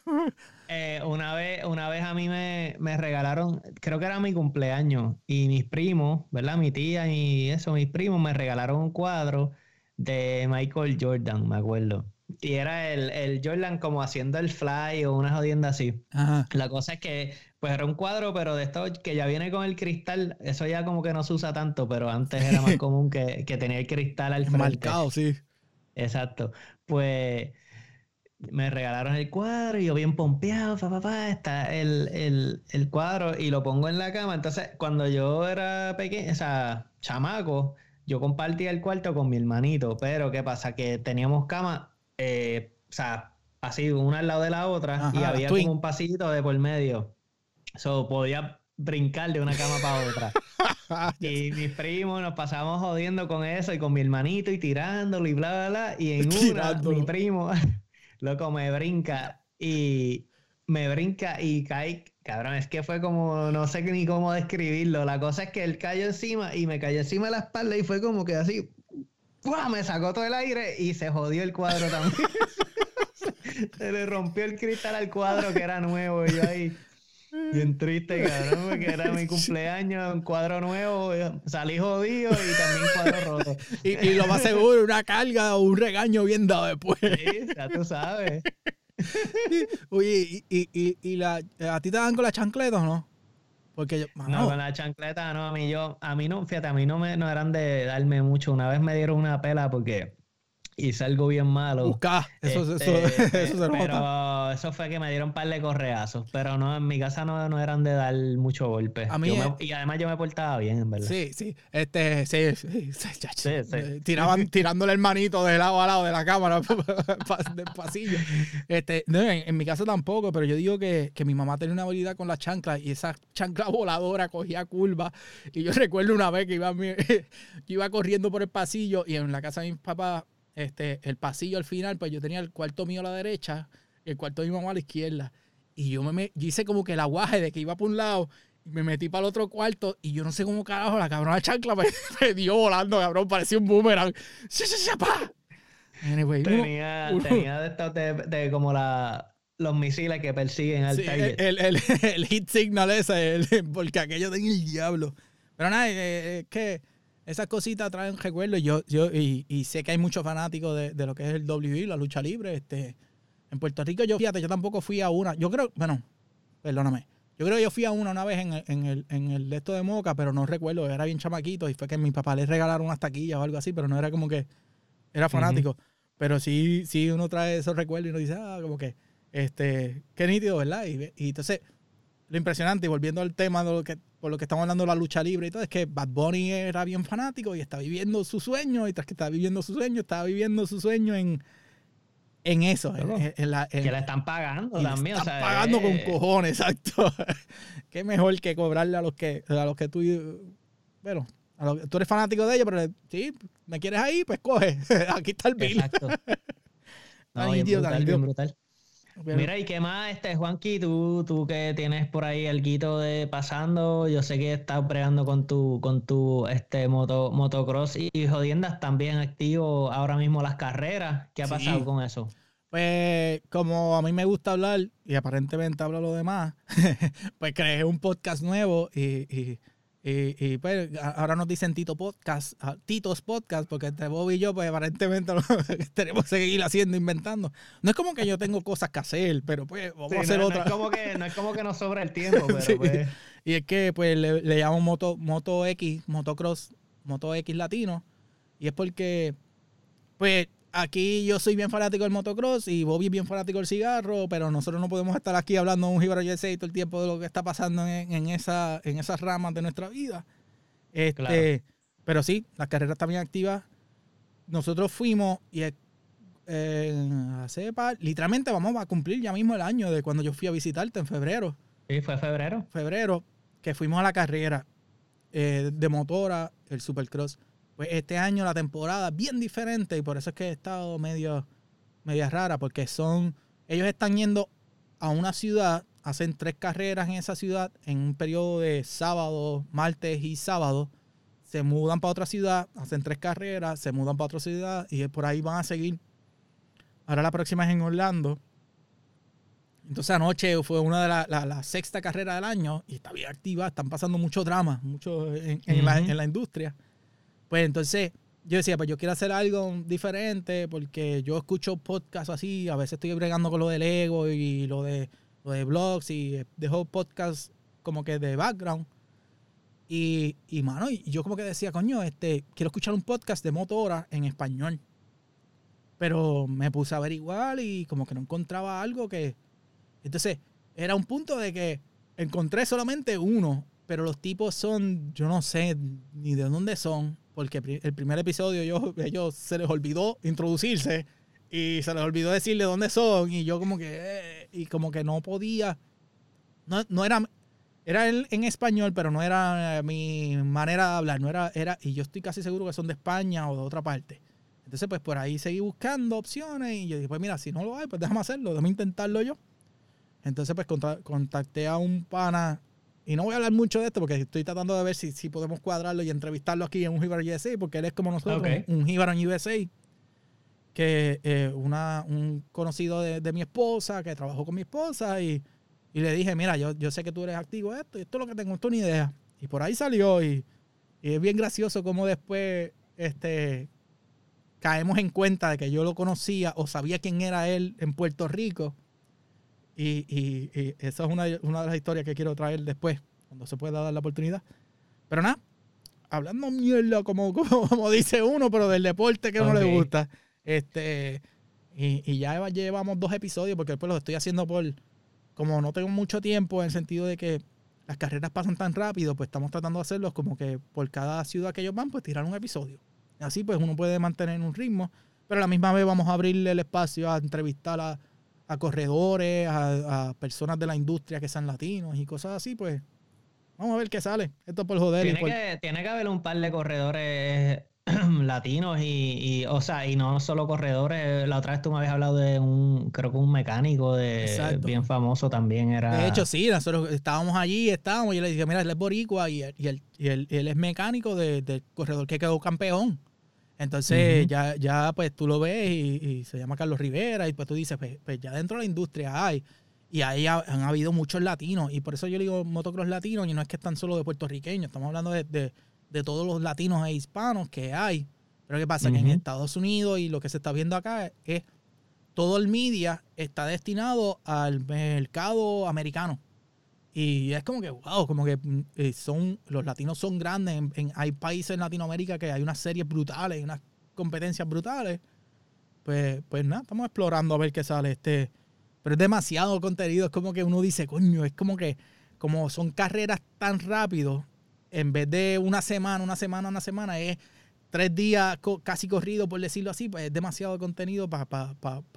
eh, una vez, una vez a mí me, regalaron, creo que era mi cumpleaños, y mis primos, ¿verdad? Mi tía y eso, mis primos me regalaron un cuadro de Michael Jordan, me acuerdo. Y era el, Jordan como haciendo el fly o una jodienda así. La cosa es que, pues era un cuadro, pero de esto que ya viene con el cristal, eso ya como que no se usa tanto, pero antes era más (laughs) común que, que tenía el cristal al frente. Marcado, sí. Exacto. Pues me regalaron el cuadro y yo bien pompeado, papá, está el, el, cuadro y lo pongo en la cama. Entonces, cuando yo era pequeño, o sea, chamaco, yo compartía el cuarto con mi hermanito, pero ¿qué pasa? Que teníamos cama, eh, o sea, así una al lado de la otra y había como un pasito de por medio. So, podía brincar de una cama para otra. (laughs) y mis primos nos pasábamos jodiendo con eso y con mi hermanito y tirándolo y bla, bla, bla. Y (laughs) en una, mi primo (laughs) Loco, me brinca y me brinca y cae. Cabrón, es que fue como, no sé ni cómo describirlo. La cosa es que él cayó encima y me cayó encima de la espalda y fue como que así, me sacó todo el aire y se jodió el cuadro también. (laughs) se le rompió el cristal al cuadro que era nuevo y yo ahí. Bien triste, cabrón, porque era mi (laughs) cumpleaños, un cuadro nuevo, salí jodido y también cuadro roto. Y, lo más seguro, una carga o un regaño bien dado después. Sí, ya tú sabes. (laughs) Oye, y, y, y, la, ¿a ti te dan con las chancletas o no? Porque yo, no, con la chancleta no, a mí yo, a mí no, fíjate, a mí no me no eran de darme mucho. Una vez me dieron una pela porque hice algo bien malo. Busca, eso, eso, este, (laughs) eso se Pero eso fue que me dieron un par de correazos. Pero no, en mi casa no, no eran de dar mucho golpe. A mí, y además yo me portaba bien, en verdad. Sí, sí. Este, sí, sí, sí, Tiraban, tirándole el manito de lado a lado de la cámara (laughs) del pasillo. Este, no, en, mi casa tampoco, pero yo digo que, que mi mamá tenía una habilidad con la chancla y esa chancla (laughs) voladora cogía curva. Y yo recuerdo una vez que iba, yo iba corriendo por el pasillo y en la casa de mis papás este, el pasillo al final, pues yo tenía el cuarto mío a la derecha, el cuarto de mi mamá a la izquierda. Y yo me, hice como que el aguaje de que iba por un lado y me metí para el otro cuarto y yo no sé cómo carajo la cabrona chancla me, (laughs) dio volando, cabrón, parecía un boomerang. Anyway, tenía, tenía de, estos de, como la, los misiles que persiguen al target. El, el, (laughs) el, hit signal ese, porque aquello tenía el diablo. Pero nada, es que esas cositas traen recuerdos. Yo, yo, y, y, sé que hay muchos fanáticos de, de, lo que es el WWE, la lucha libre. Este, en Puerto Rico, yo fíjate, yo tampoco fui a una. Yo creo, bueno, perdóname. Yo creo que yo fui a una una vez en el, en el, en el de esto de Moca, pero no recuerdo, era bien chamaquito y fue que mi papá le regalaron unas taquillas o algo así, pero no era como que era fanático. Pero sí, sí uno trae esos recuerdos y uno dice, ah, como que, este, qué nítido, ¿verdad? Y, y entonces, lo impresionante, y volviendo al tema de lo que por lo que estamos hablando de la lucha libre y todo, es que Bad Bunny era bien fanático y está viviendo su sueño, y tras que está viviendo su sueño, está viviendo su sueño en, en eso. que le están pagando también. están pagando con cojones, (laughs) exacto. Qué mejor que cobrarle a los que, a los que tú, bueno, a tú eres fanático de ellos, pero sí, me quieres ahí, pues coge. (laughs) Aquí está el bill. Exacto. (laughs) no, bien brutal. Mira, ¿y qué más, este Juanqui? Tú, tú que tienes por ahí el guito de pasando, yo sé que estás pregando con tu, con tu este moto, motocross y, jodiendas también activo ahora mismo las carreras. ¿Qué ha pasado con eso? Pues como a mí me gusta hablar y aparentemente hablo lo demás, (laughs) pues creé un podcast nuevo y y, pues ahora nos dicen Tito Podcast, ah, Titos Podcast, porque entre Bob y yo, pues aparentemente (laughs) tenemos que seguir haciendo, inventando. No es como que yo tengo cosas que hacer, pero pues vamos a hacer otra. No es, como que, no es como que nos sobra el tiempo, (laughs) pero pues. Y es que pues le, le llamo Moto, Moto X, Motocross, Moto X Latino. Y es porque, pues, aquí yo soy bien fanático del motocross y Bobby es bien fanático del cigarro, pero nosotros no podemos estar aquí hablando de un Gibaro USA todo el tiempo de lo que está pasando en, esa, en esas ramas de nuestra vida. Este, Pero sí, las carreras bien activas. Nosotros fuimos y eh, hace literalmente vamos a cumplir ya mismo el año de cuando yo fui a visitarte en febrero. Sí, fue febrero. Febrero, que fuimos a la carrera eh, de motora, el Supercross. Pues este año la temporada bien diferente y por eso es que he estado medio, media rara, porque son, ellos están yendo a una ciudad, hacen tres carreras en esa ciudad en un periodo de sábado, martes y sábado, se mudan para otra ciudad, hacen tres carreras, se mudan para otra ciudad y por ahí van a seguir. Ahora la próxima es en Orlando. Entonces anoche fue una de las la, sexta carrera del año y está bien activa, están pasando mucho drama, mucho en, la, en la industria. Pues entonces yo decía, pues yo quiero hacer algo diferente porque yo escucho podcasts así, a veces estoy bregando con lo del ego y lo de, lo de blogs y dejo podcasts como que de background. Y, y mano, yo como que decía, coño, este, quiero escuchar un podcast de motora en español. Pero me puse a averiguar y como que no encontraba algo que... Entonces, era un punto de que encontré solamente uno, pero los tipos son, yo no sé ni de dónde son, porque el primer episodio yo, (laughs) ellos se les olvidó introducirse y se les olvidó decirle dónde son y yo como que, eh, y como que no podía, no, no era, era en, español, pero no era mi manera de hablar, no era, era, y yo estoy casi seguro que son de España o de otra parte. Entonces, pues por ahí seguí buscando opciones y yo dije, pues mira, si no lo hay, pues déjame hacerlo, déjame intentarlo yo. Entonces, pues contacté a un pana, y no voy a hablar mucho de esto porque estoy tratando de ver si, si podemos cuadrarlo y entrevistarlo aquí en un Jíbaro USA, porque él es como nosotros, un, Jíbaro en USA, que eh, una, un conocido de, mi esposa, que trabajó con mi esposa, y, le dije, mira, yo, yo sé que tú eres activo esto, y esto es lo que tengo, esto es una idea. Y por ahí salió, y, y es bien gracioso como después este, caemos en cuenta de que yo lo conocía o sabía quién era él en Puerto Rico y, y, esa es una, una, de las historias que quiero traer después, cuando se pueda dar la oportunidad. Pero nada, hablando mierda, como, (laughs) como, dice uno, pero del deporte que a uno le gusta. Este, y, y, ya llevamos dos episodios, porque después los estoy haciendo por. Como no tengo mucho tiempo, en el sentido de que las carreras pasan tan rápido, pues estamos tratando de hacerlos como que por cada ciudad que ellos van, pues tirar un episodio. Así pues uno puede mantener un ritmo, pero a la misma vez vamos a abrirle el espacio a entrevistar a a corredores, a, personas de la industria que sean latinos y cosas así, pues vamos a ver qué sale. Esto por joder. Tiene, Que, tiene que haber un par de corredores (clears throat) latinos y, o sea, y no solo corredores. La otra vez tú me habías hablado de un, creo que un mecánico de bien famoso también era. De hecho, sí, nosotros estábamos allí, estábamos, y le dije, mira, él es boricua y, y, él, y él, es mecánico del corredor que quedó campeón. Entonces ya, ya pues tú lo ves y, se llama Carlos Rivera y pues tú dices, pues, pues ya dentro de la industria hay. Y ahí han habido muchos latinos y por eso yo digo motocross latinos y no es que están solo de puertorriqueños, estamos hablando de, todos los latinos e hispanos que hay. Pero ¿qué pasa? Que en Estados Unidos y lo que se está viendo acá es todo el media está destinado al mercado americano. Y es como que, wow, como que mm, eh, son, los latinos son grandes. hay países en Latinoamérica que hay unas series brutales, unas competencias brutales. Pues, pues nada, estamos explorando a ver qué sale. Este, pero es demasiado contenido. Es como que uno dice, coño, es como que, como son carreras tan rápido, en vez de una semana, una semana, una semana, es tres días casi corrido, por decirlo así, pues es demasiado contenido para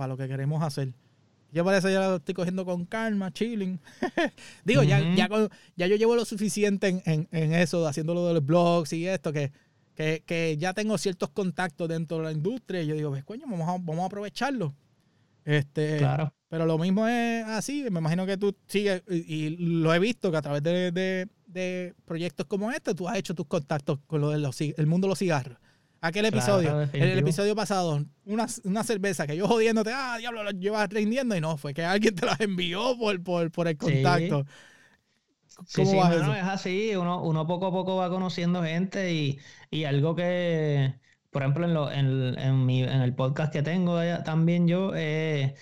lo que queremos hacer. Yo por eso ya lo estoy cogiendo con calma, chilling. (laughs) Digo, ya, ya, ya, yo llevo lo suficiente en, en, eso, haciéndolo de los blogs y esto, que, que, que, ya tengo ciertos contactos dentro de la industria. Y yo digo, pues coño, vamos a, vamos a aprovecharlo. Este, claro. Pero lo mismo es así. Me imagino que tú sigues, y, lo he visto que a través de, de, de, proyectos como este, tú has hecho tus contactos con lo del mundo de los cigarros. Aquel episodio, el, episodio pasado, una, una, cerveza que yo jodiéndote, ah, diablo, lo llevas rindiendo y no, fue que alguien te las envió por, por, por el contacto. Sí. sí, es así, uno, uno poco a poco va conociendo gente y, y algo que, por ejemplo, en, lo, en, en, mi, en el podcast que tengo también yo, eh,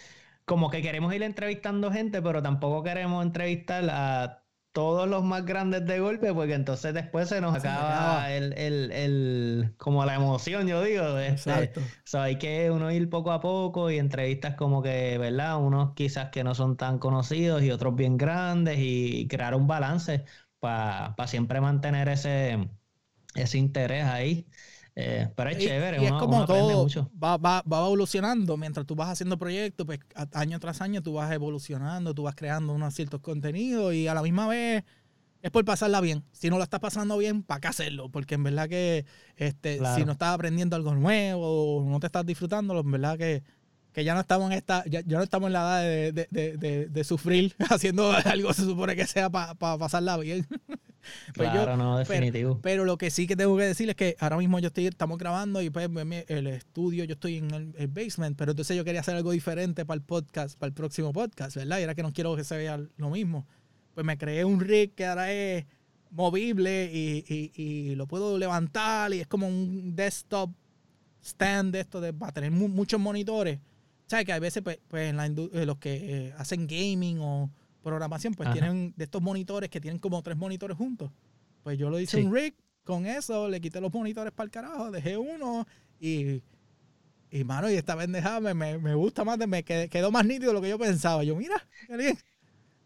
como que queremos ir entrevistando gente, pero tampoco queremos entrevistar a todos los más grandes de golpe, porque entonces después se nos acaba el, el, el, como la emoción, yo digo. Este, Exacto. hay que uno ir poco a poco y entrevistas como que, ¿verdad? Unos quizás que no son tan conocidos y otros bien grandes y crear un balance para siempre mantener ese, ese interés ahí. Eh, pero es chévere. Y, es como todo va, va, va, evolucionando. Mientras tú vas haciendo proyectos, pues año tras año tú vas evolucionando, tú vas creando unos ciertos contenidos y a la misma vez es por pasarla bien. Si no lo estás pasando bien, ¿para qué hacerlo? Porque en verdad que este, si no estás aprendiendo algo nuevo o no te estás disfrutando, en verdad que, que ya no estamos en esta, ya, no estamos en la edad de, de, de, de sufrir (laughs) haciendo algo se supone que sea para pasarla bien. (laughs) Pues claro, no, definitivo. Pero, lo que sí que tengo que decir es que ahora mismo yo estoy, estamos grabando y pues el estudio, yo estoy en el, basement, pero entonces yo quería hacer algo diferente para el podcast, para el próximo podcast, ¿verdad? Y era que no quiero que se vea lo mismo. Pues me creé un rig que ahora es movible y, y, lo puedo levantar y es como un desktop stand de esto de, para tener muchos monitores. ¿Sabes? Que a veces pues, pues en la eh, los que eh, hacen gaming o programación, pues tienen de estos monitores que tienen como tres monitores juntos. Pues yo lo hice un rig con eso, le quité los monitores para el carajo, dejé uno y Y, mano, y esta pendejada me, me, me gusta más, me quedó más nítido de lo que yo pensaba. Yo, mira, qué bien.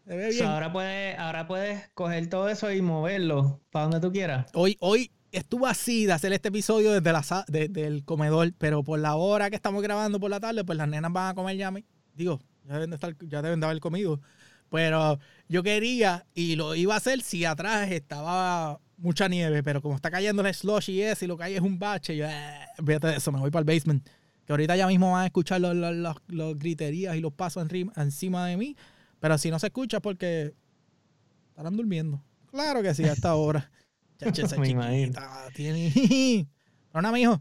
Se ve bien. ahora, puedes, ahora puedes coger todo eso y moverlo para donde tú quieras. Hoy, hoy estuvo así de hacer este episodio desde, la, desde el comedor, pero por la hora que estamos grabando por la tarde, pues las nenas van a comer ya. Digo, ya deben de, estar, ya deben de haber comido. Pero yo quería y lo iba a hacer si atrás estaba mucha nieve, pero como está cayendo el slush y eso, y lo que hay es un bache, yo, eh, fíjate de eso, me voy para el basement. Que ahorita ya mismo van a escuchar los, los, griterías y los pasos encima de mí. Pero si no se escucha porque estarán durmiendo. Claro que sí, hasta ahora. (laughs) Chacha, esa chiquita tiene... (laughs) Pero nada, mijo.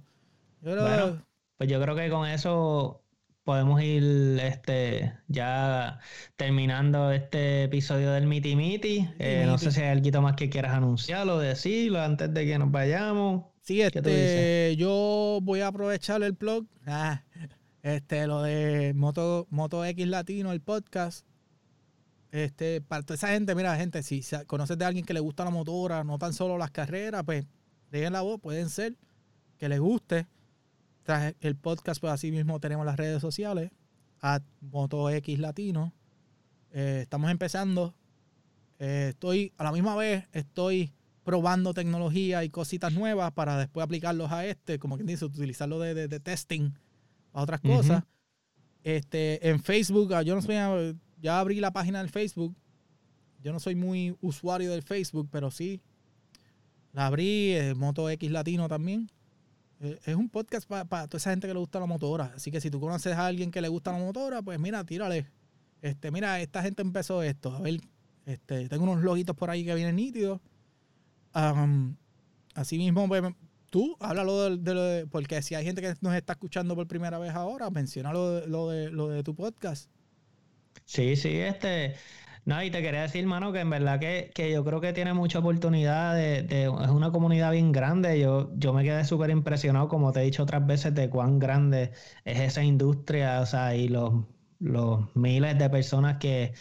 Yo pues yo creo que con eso podemos ir este ya terminando este episodio del Miti Miti. Eh, no sé si hay algo más que quieras anunciarlo, decirlo antes de que nos vayamos. Sí, este, yo voy a aprovechar el blog. Ah, este, lo de Moto, Moto X Latino, el podcast. Este, para toda esa gente, mira, gente, si conoces de alguien que le gusta la motora, no tan solo las carreras, pues dejen la voz, pueden ser que les guste. Tras el podcast, pues así mismo tenemos las redes sociales, a MotoX Latino. Eh, estamos empezando. Eh, estoy, a la misma vez, estoy probando tecnología y cositas nuevas para después aplicarlos a este, como quien dice, utilizarlo de, de, testing a otras cosas. Este, en Facebook, ah, yo no soy ya abrí la página del Facebook. Yo no soy muy usuario del Facebook, pero sí. La abrí, eh, Moto X Latino también. Eh, es un podcast para toda esa gente que le gusta la motora. Así que si tú conoces a alguien que le gusta la motora, pues mira, tírale. Este, mira, esta gente empezó esto. A ver, este, tengo unos logitos por ahí que vienen nítidos. así mismo, pues, tú háblalo de, lo de, porque si hay gente que nos está escuchando por primera vez ahora, menciona lo lo de, lo de tu podcast. Sí, sí, este. No, y te quería decir, mano, que en verdad que, yo creo que tiene mucha oportunidad de, es una comunidad bien grande. Yo, yo me quedé súper impresionado, como te he dicho otras veces, de cuán grande es esa industria, o sea, y los, los miles de personas que,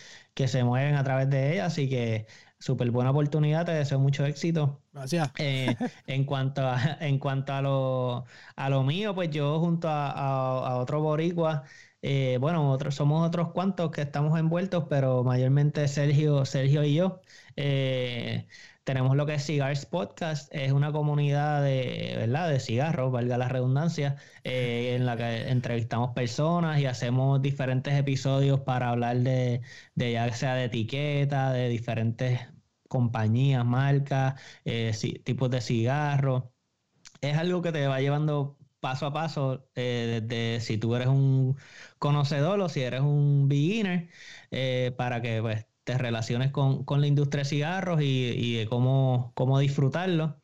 se mueven a través de ella. Así que súper buena oportunidad, te deseo mucho éxito. Gracias. Eh, en cuanto a, (laughs) en cuanto a lo, a lo mío, pues yo junto a, a otro boricua eh, bueno, otros, somos otros cuantos que estamos envueltos, pero mayormente Sergio, Sergio y yo. Eh, tenemos lo que es Cigars Podcast, es una comunidad de, ¿verdad? de cigarros, valga la redundancia, eh, en la que entrevistamos personas y hacemos diferentes episodios para hablar de, de ya sea de etiqueta, de diferentes compañías, marcas, tipos de cigarros. Es algo que te va llevando paso a paso, eh, desde si tú eres un conocedor o si eres un beginner, eh, para que pues, te relaciones con, la industria de cigarros y, de cómo, cómo disfrutarlo.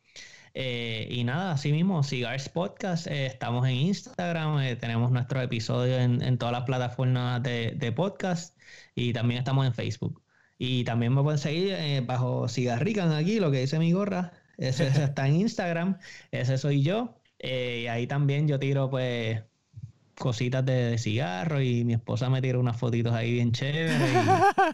Eh, y nada, así mismo, Cigars Podcast, estamos en Instagram, tenemos nuestro episodio en, todas las plataformas de, podcast y también estamos en Facebook. Y también me pueden seguir bajo Cigarrican aquí, lo que dice mi gorra. ese (laughs) está en Instagram, ese soy yo. Eh, y ahí también yo tiro pues cositas de, cigarro y mi esposa me tira unas fotitos ahí bien chéveres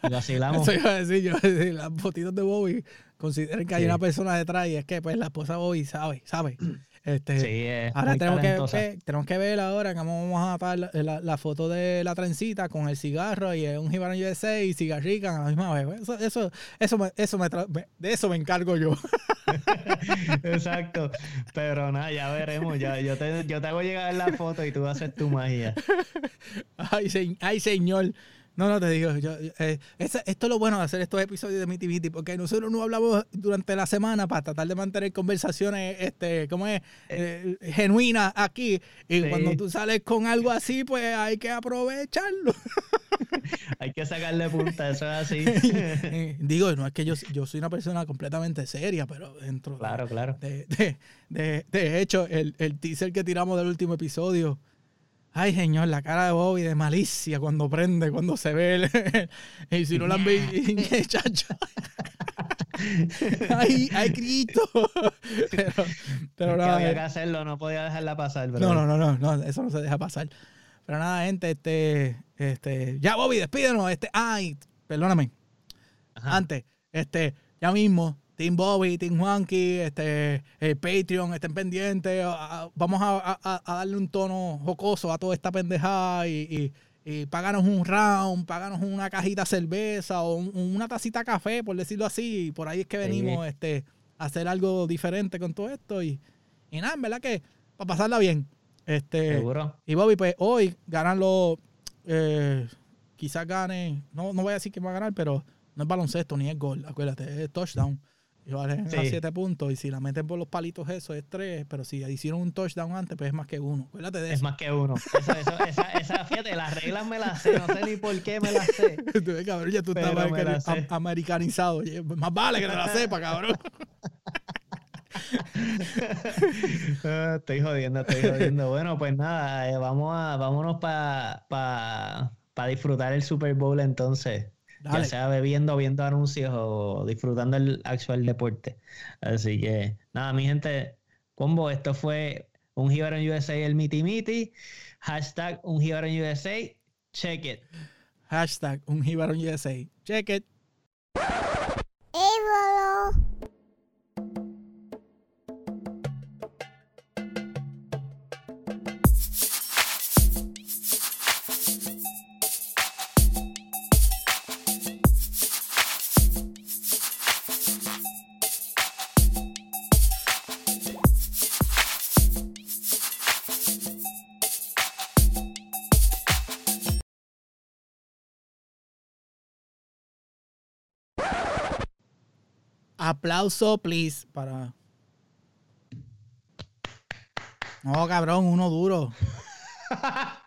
y, (laughs) vacilamos. Eso iba a decir yo, (laughs) las fotitos de Bobby, consideren que hay una persona detrás y es que pues la esposa Bobby sabe, sabe. (clears throat) Este, sí, ahora tenemos que, ver, tenemos que ver ahora cómo vamos a atar la, la, foto de la trencita con el cigarro y un Hibana USA y cigarrica a la misma vez. Eso, eso, eso, me, eso me, de eso me encargo yo. (laughs) Exacto. Pero nada, ya veremos. Ya, yo, te, yo te hago llegar la foto y tú haces tu magia. Ay, ay señor. No, no te digo. Eh, esto es lo bueno de hacer estos episodios de Miti Miti, porque nosotros no hablamos durante la semana para tratar de mantener conversaciones, este, ¿cómo es? Eh, genuinas aquí. Y cuando tú sales con algo así, pues hay que aprovecharlo. (laughs) hay que sacarle punta, eso es así. (laughs) (laughs) digo, no es que yo, yo soy una persona completamente seria, pero dentro. Claro, claro. De, de hecho, el, el teaser que tiramos del último episodio Ay, señor, la cara de Bobby de malicia cuando prende, cuando se ve. y si no la han visto, (laughs) (laughs) chacho. (laughs) ay, ay, grito. pero, pero nada. Había eh. que hacerlo, no podía dejarla pasar. No, no, no, no, no, eso no se deja pasar. Pero nada, gente, este, este, ya Bobby, despídenos. Este, ay, perdóname. Antes, este, ya mismo Team Bobby, Team Juanqui, este, el Patreon, estén pendientes. Vamos a, darle un tono jocoso a toda esta pendejada y, y, páganos un round, páganos una cajita de cerveza o una tacita de café, por decirlo así. Y por ahí es que venimos este, a hacer algo diferente con todo esto. Y, y nada, en verdad que para pasarla bien. Este, Seguro. Y Bobby, pues hoy ganan los. Eh, quizás gane. No, no voy a decir que va a ganar, pero no es baloncesto ni es gol. Acuérdate, es touchdown. Y vale a 7 puntos. Y si la meten por los palitos, eso es 3. Pero si hicieron un touchdown antes, pues es más que uno. Acuérdate de eso. Es más que uno. Eso, eso, esa, esa, fíjate, las reglas me las sé. No sé ni por qué me las sé. (laughs) cabrón, ya tú estás americanizado. Más vale que te la sepa, cabrón. (laughs) Ah, estoy jodiendo, estoy jodiendo. Bueno, pues nada, eh, vamos a, vámonos para pa, disfrutar el Super Bowl entonces. Ya sea bebiendo, viendo anuncios o disfrutando el actual deporte. Así que, nada, mi gente, combo, esto fue un en USA, el Miti Miti. Hashtag un en USA. Check it. Hashtag un en USA. Check it. Aplauso, please, para. No, cabrón, uno duro. (laughs)